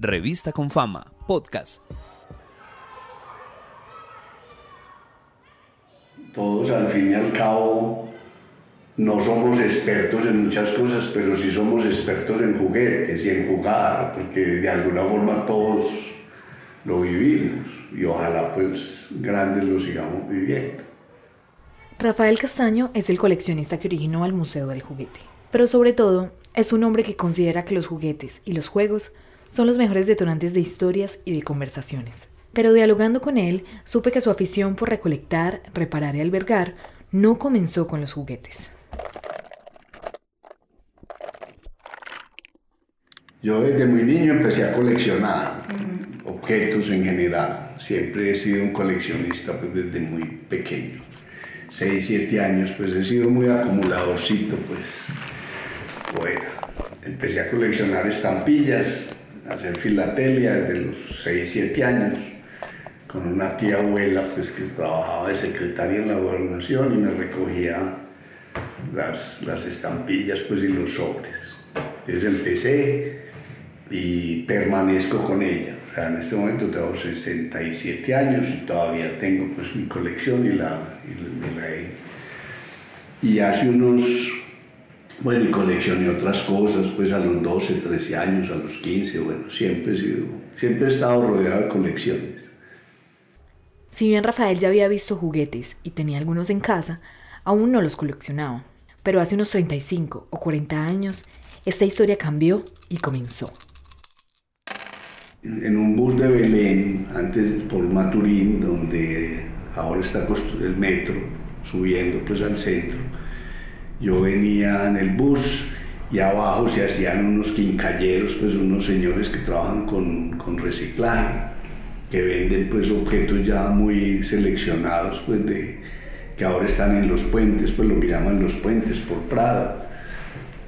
Revista con Fama, podcast. Todos al fin y al cabo no somos expertos en muchas cosas, pero sí somos expertos en juguetes y en jugar, porque de alguna forma todos lo vivimos y ojalá pues grandes lo sigamos viviendo. Rafael Castaño es el coleccionista que originó al Museo del Juguete, pero sobre todo es un hombre que considera que los juguetes y los juegos son los mejores detonantes de historias y de conversaciones. Pero dialogando con él, supe que su afición por recolectar, reparar y albergar no comenzó con los juguetes. Yo desde muy niño empecé a coleccionar objetos en general. Siempre he sido un coleccionista pues, desde muy pequeño. 6, 7 años, pues he sido muy acumuladorcito, pues. Bueno, empecé a coleccionar estampillas, hacer filatelia desde los 6, 7 años con una tía abuela pues, que trabajaba de secretaria en la gobernación y me recogía las, las estampillas pues, y los sobres. Entonces empecé y permanezco con ella. O sea, en este momento tengo 67 años y todavía tengo pues, mi colección y la, y la, y Y hace unos bueno, y coleccioné otras cosas, pues a los 12, 13 años, a los 15, bueno, siempre he, sido, siempre he estado rodeado de colecciones. Si bien Rafael ya había visto juguetes y tenía algunos en casa, aún no los coleccionaba. Pero hace unos 35 o 40 años, esta historia cambió y comenzó. En un bus de Belén, antes por Maturín, donde ahora está el metro, subiendo pues al centro, yo venía en el bus y abajo se hacían unos quincalleros, pues unos señores que trabajan con, con reciclaje, que venden pues objetos ya muy seleccionados, pues de, que ahora están en los puentes, pues lo que llaman los puentes por Prada.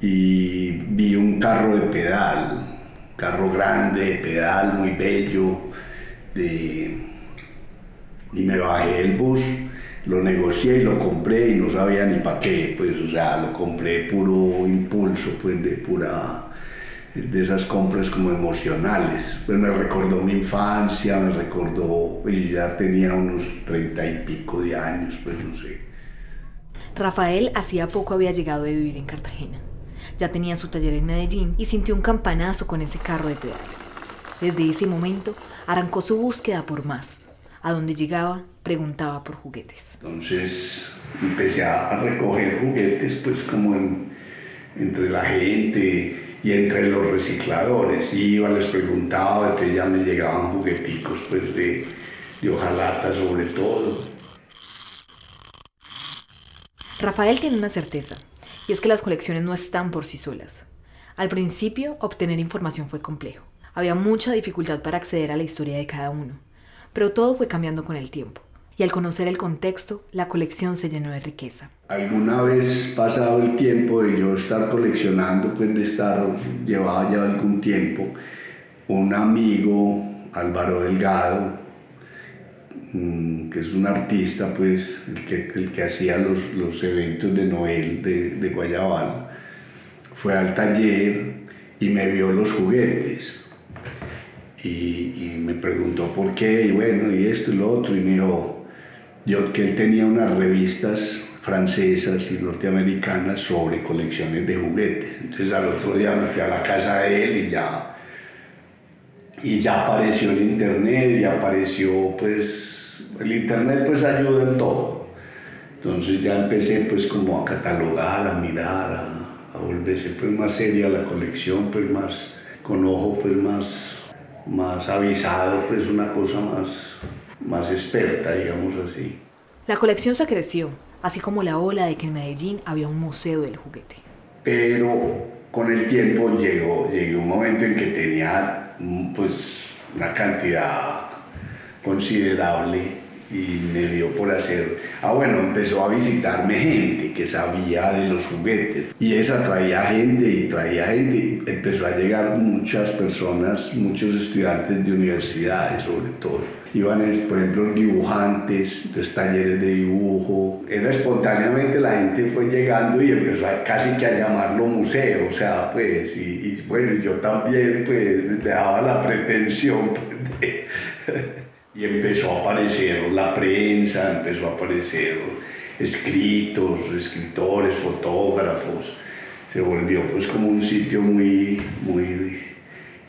Y vi un carro de pedal, carro grande de pedal, muy bello, de, y me bajé del bus lo negocié y lo compré y no sabía ni para qué, pues, o sea, lo compré puro impulso, pues, de pura, de esas compras como emocionales. Pues me recordó mi infancia, me recordó, pues yo ya tenía unos treinta y pico de años, pues no sé. Rafael hacía poco había llegado de vivir en Cartagena. Ya tenía su taller en Medellín y sintió un campanazo con ese carro de pedal. Desde ese momento arrancó su búsqueda por más. A donde llegaba, preguntaba por juguetes. Entonces empecé a recoger juguetes pues como entre la gente y entre los recicladores. Iba, les preguntaba, entonces ya me llegaban jugueticos pues de, de hojalata sobre todo. Rafael tiene una certeza, y es que las colecciones no están por sí solas. Al principio, obtener información fue complejo. Había mucha dificultad para acceder a la historia de cada uno, pero todo fue cambiando con el tiempo y al conocer el contexto, la colección se llenó de riqueza. Alguna vez pasado el tiempo de yo estar coleccionando, pues de estar, llevaba ya algún tiempo, un amigo, Álvaro Delgado, mm, que es un artista, pues, el que, el que hacía los, los eventos de Noel de, de Guayabal, fue al taller y me vio los juguetes. Y, me preguntó por qué, y bueno, y esto y lo otro, y me dijo, yo, que él tenía unas revistas francesas y norteamericanas sobre colecciones de juguetes. Entonces al otro día me fui a la casa de él y ya, y ya apareció el internet y apareció pues, el internet pues ayuda en todo. Entonces ya empecé pues como a catalogar, a mirar, a, a volverse pues más seria la colección, pues más con ojo pues más, más avisado, pues una cosa más más experta, digamos así. La colección se creció, así como la ola de que en Medellín había un museo del juguete. Pero con el tiempo llegó, llegó un momento en que tenía pues una cantidad considerable y me dio por hacer, ah bueno, empezó a visitarme gente que sabía de los juguetes y esa traía gente y traía gente, empezó a llegar muchas personas, muchos estudiantes de universidades sobre todo. Iban, por ejemplo, dibujantes, los talleres de dibujo. Era espontáneamente la gente fue llegando y empezó a, casi que a llamarlo museo, o sea, pues, y, bueno, yo también pues dejaba la pretensión pues, y empezó a aparecer la prensa, empezó a aparecer escritos, escritores, fotógrafos. Se volvió pues como un sitio muy, muy,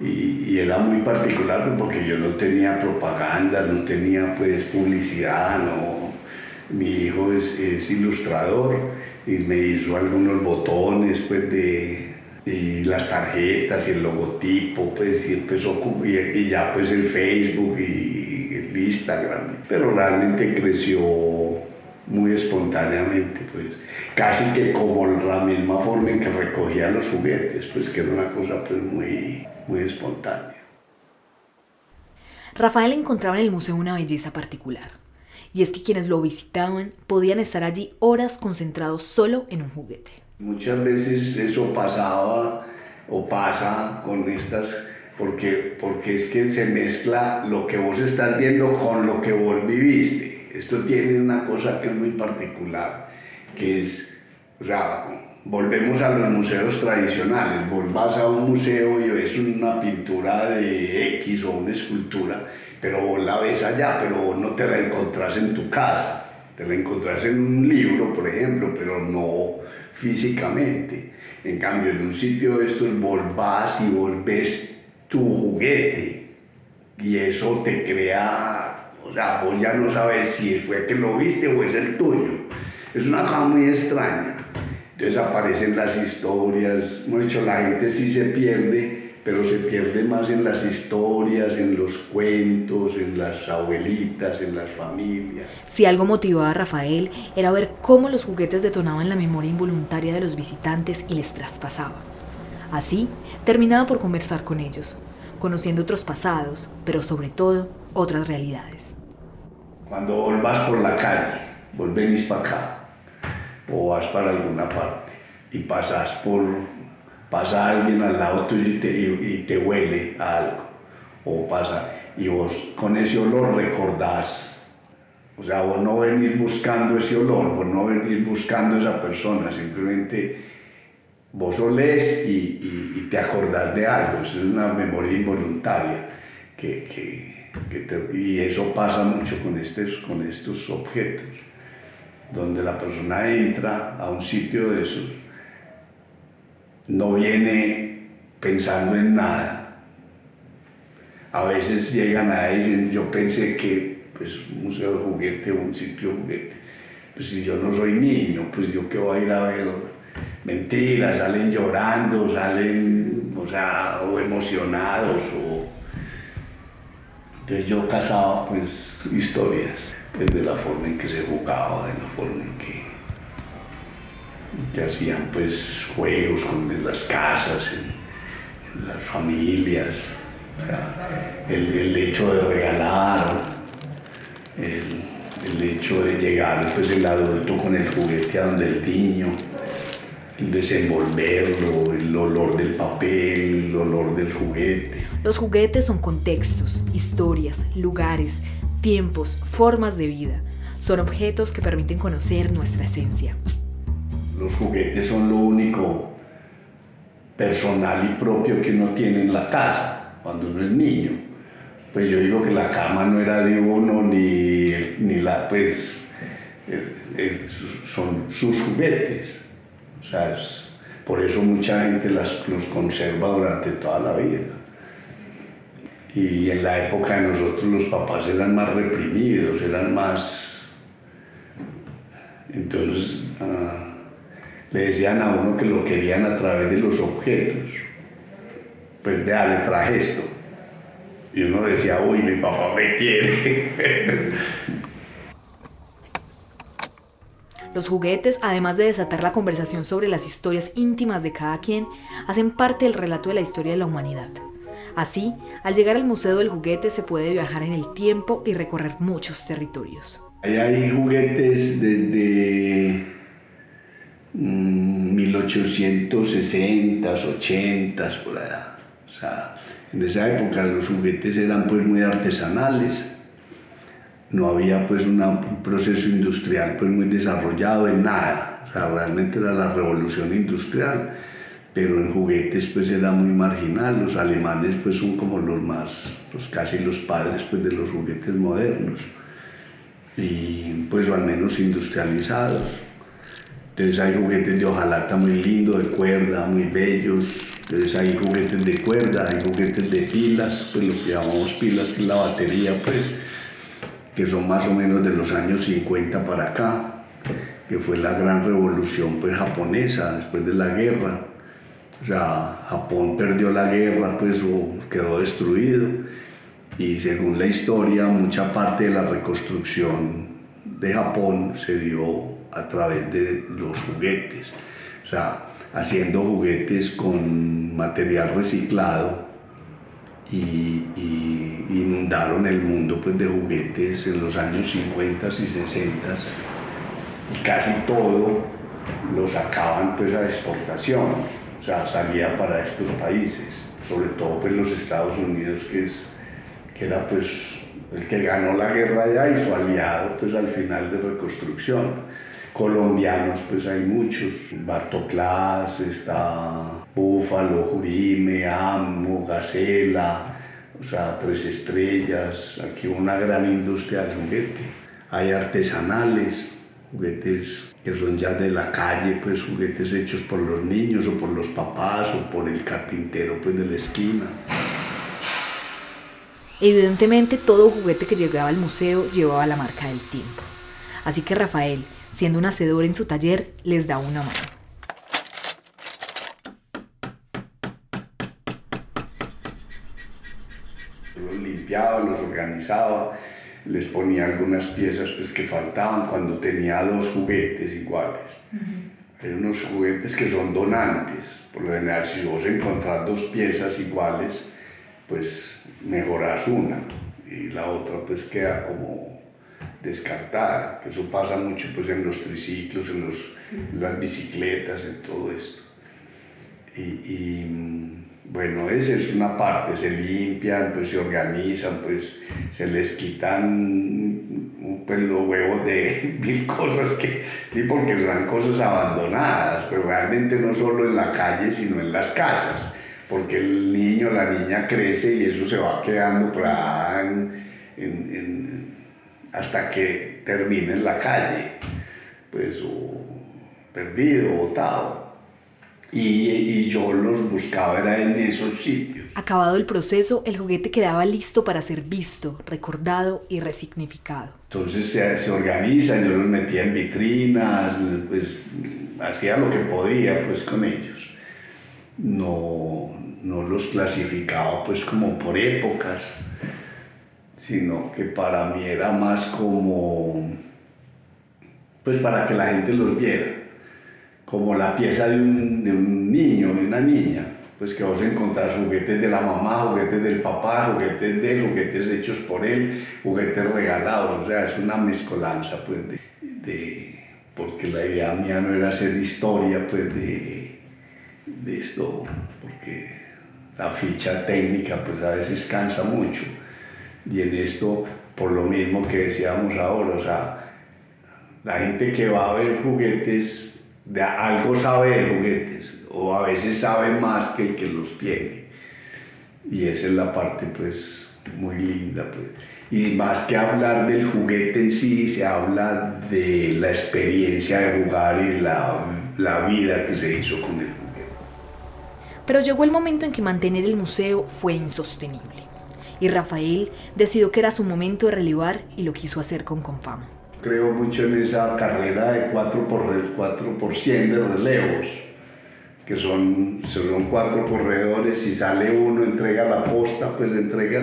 y, era muy particular porque yo no tenía propaganda, no tenía pues publicidad, no. Mi hijo es, es ilustrador y me hizo algunos botones pues de, y las tarjetas y el logotipo pues y empezó y, y ya pues el Facebook y Instagram, pero realmente creció muy espontáneamente, pues casi que como la misma forma en que recogía los juguetes, pues que era una cosa pues muy, muy espontánea. Rafael encontraba en el museo una belleza particular, y es que quienes lo visitaban podían estar allí horas concentrados solo en un juguete. Muchas veces eso pasaba o pasa con estas porque, porque es que se mezcla lo que vos estás viendo con lo que vos viviste. Esto tiene una cosa que es muy particular, que es, o sea, volvemos a los museos tradicionales, vos vas a un museo y ves una pintura de X o una escultura, pero vos la ves allá, pero vos no te la encontrás en tu casa, te la encontrás en un libro, por ejemplo, pero no físicamente. En cambio, en un sitio de estos vos vas y vos ves tu juguete y eso te crea, o sea, vos ya no sabes si fue que lo viste o es el tuyo. Es una cosa muy extraña. Entonces aparecen las historias, hecho, la gente sí se pierde, pero se pierde más en las historias, en los cuentos, en las abuelitas, en las familias. Si algo motivaba a Rafael era ver cómo los juguetes detonaban la memoria involuntaria de los visitantes y les traspasaba. Así, terminaba por conversar con ellos, conociendo otros pasados, pero sobre todo otras realidades. Cuando vos vas por la calle, vos para acá, o vas para alguna parte, y pasas por, pasa alguien al lado tuyo y te, y te huele a algo, o pasa, y vos con ese olor recordás o sea, vos no venís buscando ese olor, vos no venís buscando esa persona, simplemente vos olés y, y, te acordás de algo, es una memoria involuntaria que, que, que y eso pasa mucho con, estos, con estos objetos, donde la persona entra a un sitio de esos, no viene pensando en nada. A veces llegan a dicen, yo pensé que pues, un museo de juguete un sitio de juguete, pues si yo no soy niño, pues yo qué voy a ir a ver mentiras, salen llorando, salen, o sea, o emocionados, o... Entonces yo casaba, pues, historias, pues, de la forma en que se jugaba, de la forma en que, hacían, pues, juegos con, en las casas, en, las familias, o sea, el, hecho de regalar, el, el hecho de llegar, pues, el adulto con el juguete a donde el niño, desenvolverlo, el olor del papel, el olor del juguete. Los juguetes son contextos, historias, lugares, tiempos, formas de vida. Son objetos que permiten conocer nuestra esencia. Los juguetes son lo único personal y propio que uno tiene en la casa cuando uno es niño. Pues yo digo que la cama no era de uno ni, ni la, pues, eh, eh, son sus juguetes. O sea, por eso mucha gente las, los conserva durante toda la vida. Y en la época de nosotros los papás eran más reprimidos, eran más... Entonces ah, le decían a uno que lo querían a través de los objetos. Pues vea, le traje esto. Y uno decía, uy, mi papá me quiere. Los juguetes, además de desatar la conversación sobre las historias íntimas de cada quien, hacen parte del relato de la historia de la humanidad. Así, al llegar al Museo del Juguete se puede viajar en el tiempo y recorrer muchos territorios. Ahí hay juguetes desde 1860, 80, por allá. O sea, en esa época los juguetes eran pues muy artesanales. No había pues un proceso industrial pues muy desarrollado en nada. O sea, realmente era la revolución industrial pero en juguetes pues era muy marginal. Los alemanes pues son como los más, pues casi los padres pues de los juguetes modernos y pues o al menos industrializados. Entonces hay juguetes de hojalata muy lindo, de cuerda, muy bellos. Entonces hay juguetes de cuerda, hay juguetes de pilas, pues lo que llamamos pilas, que es la batería, pues, que son más o menos de los años 50 para acá, que fue la gran revolución pues japonesa después de la guerra Japón perdió la guerra, pues quedó destruido. Y según la historia, mucha parte de la reconstrucción de Japón se dio a través de los juguetes. O sea, haciendo juguetes con material reciclado y, inundaron el mundo pues, de juguetes en los años 50 y 60 y casi todo lo sacaban pues a exportación o sea, salía para estos países, sobre todo pues los Estados Unidos, que, es, que era pues el que ganó la guerra allá y su aliado pues al final de reconstrucción. Colombianos pues hay muchos, Bartoclas, está Búfalo, Jurime, Amo, Gacela, o sea, Tres Estrellas, aquí una gran industria del juguete. Hay artesanales, juguetes que son ya de la calle, pues juguetes hechos por los niños o por los papás o por el carpintero pues de la esquina. Evidentemente todo juguete que llegaba al museo llevaba la marca del tiempo. Así que Rafael, siendo un hacedor en su taller, les da una mano. Los limpiaba, los organizaba, les ponía algunas piezas pues, que faltaban cuando tenía dos juguetes iguales. Hay unos juguetes que son donantes. Por lo general, si vos encontrás dos piezas iguales, pues mejoras una y la otra pues queda como descartada. Eso pasa mucho pues en los triciclos, en, los, las bicicletas, en todo esto. y bueno, esa es una parte, se limpian, pues se organizan, pues se les quitan pues, los huevos de mil cosas que, sí, porque son cosas abandonadas, pues realmente no solo en la calle, sino en las casas, porque el niño, la niña crece y eso se va quedando por hasta que termine en la calle, pues perdido, botado. Y, yo los buscaba era en esos sitios. Acabado el proceso, el juguete quedaba listo para ser visto, recordado y resignificado. Entonces se, se organizan, yo los metía en vitrinas, pues hacía lo que podía pues con ellos. No, no los clasificaba pues como por épocas, sino que para mí era más como pues para que la gente los viera como la pieza de un, de un niño, de una niña, pues que vos encontrás juguetes de la mamá, juguetes del papá, juguetes de él, juguetes hechos por él, juguetes regalados, o sea, es una mezcolanza, pues, de, de porque la idea mía no era hacer historia, pues, de, de esto, porque la ficha técnica, pues, a veces cansa mucho, y en esto, por lo mismo que decíamos ahora, o sea, la gente que va a ver juguetes de algo sabe de juguetes o a veces sabe más que el que los tiene. Y esa es la parte pues muy linda. Pues. Y más que hablar del juguete en sí, se habla de la experiencia de jugar y la, la vida que se hizo con el juguete. Pero llegó el momento en que mantener el museo fue insostenible. Y Rafael decidió que era su momento de relevar y lo quiso hacer con Confama creo mucho en esa carrera de 4 por, 4 por 100 de relevos, que son, son cuatro corredores y sale uno, entrega la posta, pues entrega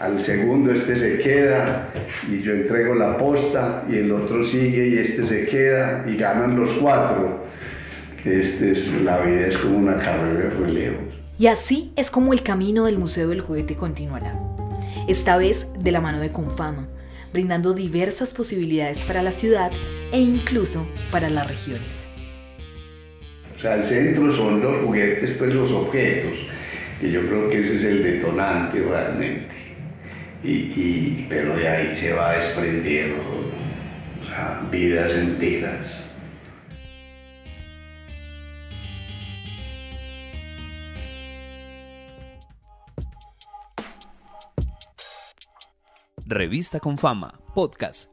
al segundo, este se queda y yo entrego la posta y el otro sigue y este se queda y ganan los cuatro. Este es, la vida es como una carrera de relevos. Y así es como el camino del Museo del Juguete continuará. Esta vez de la mano de Confama, brindando diversas posibilidades para la ciudad e incluso para las regiones. O sea, el centro son los juguetes, pues los objetos, que yo creo que ese es el detonante realmente. Y, pero de ahí se va desprendiendo o vidas enteras. Revista con Fama, podcast.